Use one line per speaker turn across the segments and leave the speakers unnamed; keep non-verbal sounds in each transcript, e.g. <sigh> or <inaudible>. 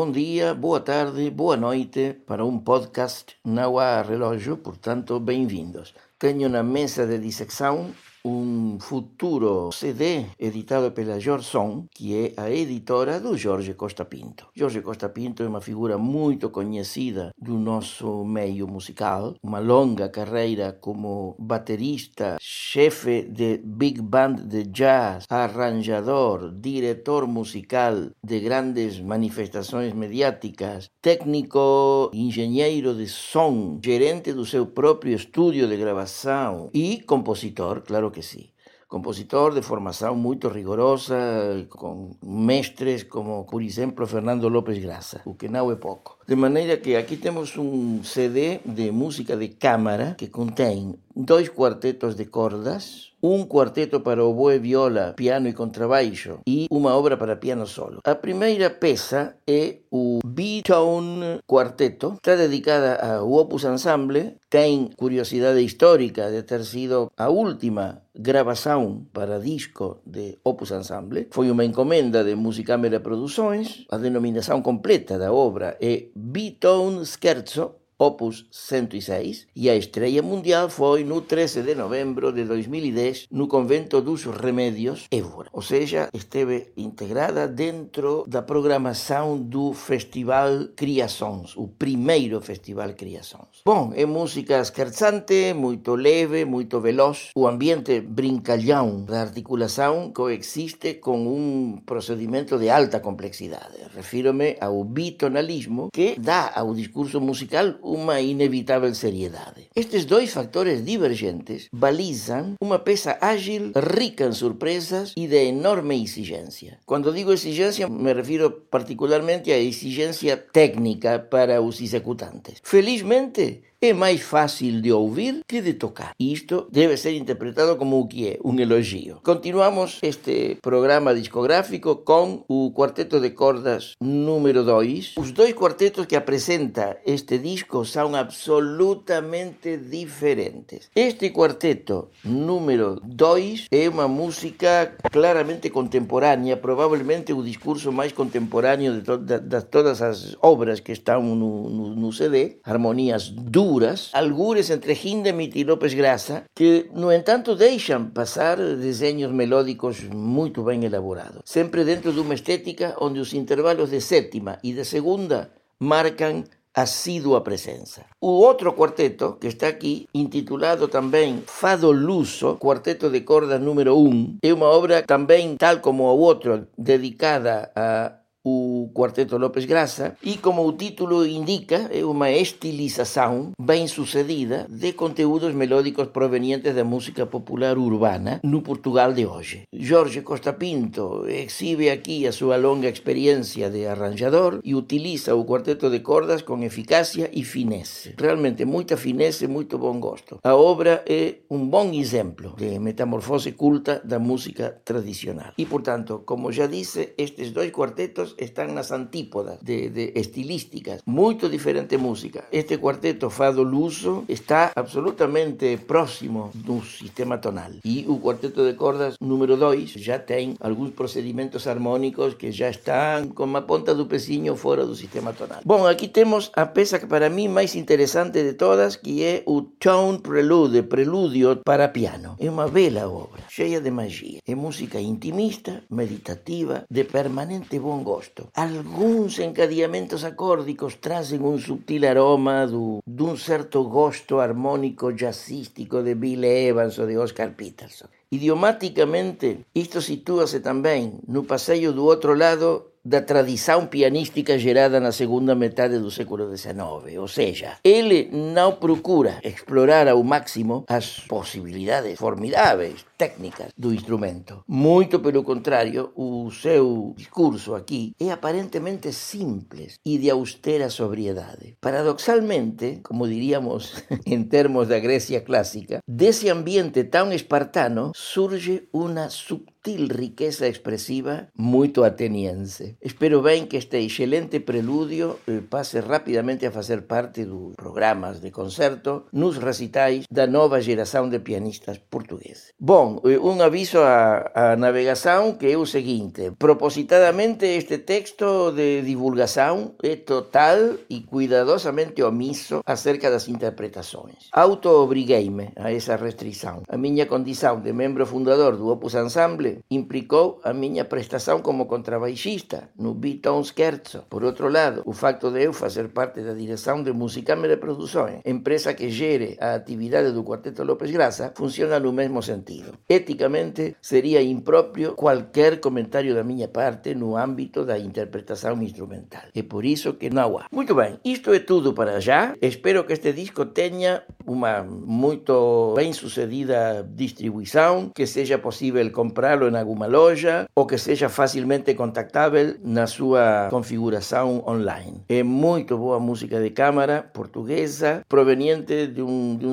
bom dia, boa tarde, boa noite para um podcast Não há relógio, portanto, bem-vindos. Tenho na mesa de dissecção un futuro CD editado pela Jorson, que é a editora do Jorge Costa Pinto. Jorge Costa Pinto é uma figura muito conhecida do nosso meio musical, uma longa carreira como baterista, chefe de big band de jazz, arranjador, diretor musical de grandes manifestações mediáticas, técnico, engenheiro de som, gerente do seu próprio estúdio de gravação e compositor, claro que sí. Compositor de formación muy rigorosa, con mestres como, por ejemplo, Fernando López Graça, o que não é pouco. De manera que aquí tenemos un CD de música de cámara que contém dois cuartetos de cordas, un cuarteto para oboe, viola, piano e contrabaixo e uma obra para piano solo. A primeira peza é o B-Tone Quarteto, está dedicada ao Opus Ensemble, ten curiosidade histórica de ter sido a última gravação para disco de Opus Ensemble. Foi uma encomenda de Musicamera Produções. A denominação completa da obra é B-Tone Scherzo Opus 106, e a estreia mundial foi no 13 de novembro de 2010 no convento dos Remédios, Évora. Ou seja, esteve integrada dentro da programação do Festival Criações, o primeiro Festival Criações. Bom, é música scherzante, muito leve, muito veloz. O ambiente brincalhão da articulação coexiste com um procedimento de alta complexidade. Refiro-me ao bitonalismo que dá ao discurso musical uma inevitável seriedade. Estes dois factores divergentes balizam uma peça ágil, rica em surpresas e de enorme exigência. Quando digo exigência, me refiro particularmente à exigência técnica para os executantes. Felizmente, é mais fácil de ouvir que de tocar. E isto deve ser interpretado como o elogio. Continuamos este programa discográfico com o quarteto de cordas número 2. Os dois quartetos que apresenta este disco são absolutamente diferentes. Este quarteto número 2 é uma música claramente contemporânea, provavelmente o discurso mais contemporâneo de, to todas as obras que estão no, no, no CD, harmonias alturas, algures entre Hindemith e López Graça, que, no entanto, deixam passar desenhos melódicos muito bem elaborados, sempre dentro de uma estética onde os intervalos de sétima e de segunda marcam assídua presença. O outro quarteto, que está aqui, intitulado também Fado Luso, quarteto de cordas número 1, é uma obra também, tal como o outro, dedicada a Quarteto López Graça e, como o título indica, é uma estilização bem sucedida de conteúdos melódicos provenientes da música popular urbana no Portugal de hoje. Jorge Costa Pinto exhibe aqui a sua longa experiência de arranjador e utiliza o quarteto de cordas com eficácia e finesse. Realmente muita finesse e muito bom gosto. A obra é um bom exemplo de metamorfose culta da música tradicional. E, portanto, como já disse, estes dois quartetos están nas antípodas de, de estilísticas, moito diferente música. Este cuarteto Fado Luso está absolutamente próximo do sistema tonal. E o cuarteto de cordas número 2 já tem alguns procedimentos harmónicos que já están con a ponta do peciño fora do sistema tonal. Bom, aquí temos a peça que para mí máis interesante de todas, que é o Tone Prelude, Preludio para piano. É unha bela obra, cheia de magia. É música intimista, meditativa, de permanente bon gosto Algúns encadeamentos acórdicos trazen un subtil aroma do, dun certo gosto armónico jazzístico de Bill Evans ou de Oscar Peterson. Idiomáticamente, isto sitúase tamén no paseio do outro lado da tradição pianística gerada na segunda metade do século XIX. Ou seja, ele não procura explorar ao máximo as possibilidades formidáveis técnicas do instrumento. Muito pelo contrário, o seu discurso aqui é aparentemente simples e de austera sobriedade. Paradoxalmente, como diríamos <laughs> em termos da Grécia clássica, desse ambiente tão espartano surge uma sutil riqueza expresiva muito ateniense. Espero bem que este excelente prelúdio eh, pase rapidamente a fazer parte dos programas de concerto nos recitais da nova geração de pianistas portugueses. Bom, eh, un aviso a, a navegación que é o seguinte. Propositadamente este texto de divulgación é total e cuidadosamente omiso acerca das interpretações. Auto-obriguei-me a esa restrição. A miña condição de membro fundador do Opus Ensemble implicou a miña prestación como contrabaixista no Beaton Scherzo. Por outro lado, o facto de eu fazer parte da direção de Musicame de Produções, empresa que gere a actividade do Cuarteto López Graça, funciona no mesmo sentido. Éticamente, sería impropio cualquier comentario da miña parte no ámbito da interpretación instrumental. É por iso que non há. Muito ben, isto é tudo para já. Espero que este disco teña unha moito ben sucedida distribuição, que seja posible compralo en alguma loja ou que seja facilmente contactável na súa configuración online. É moito boa música de cámara portuguesa, proveniente de un, de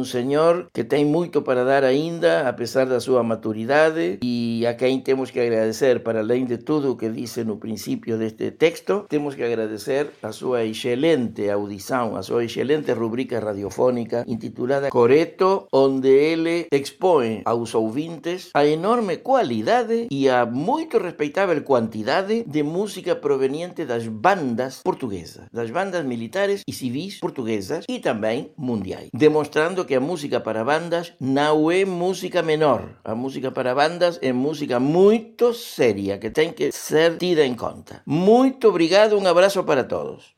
que ten moito para dar aínda, a pesar da súa maturidade, e a quem temos que agradecer, para além de tudo o que dice no principio deste texto, temos que agradecer a súa excelente audição, a súa excelente rubrica radiofónica intitulada Coreto, onde ele expõe aos ouvintes a enorme cualidade e a moito respeitável quantidade de música proveniente das bandas portuguesas, das bandas militares e civis portuguesas e também mundiais, demonstrando que a música para bandas não é música menor. A música para bandas é música muito séria que tem que ser tida em conta. Muito obrigado, um abraço para todos.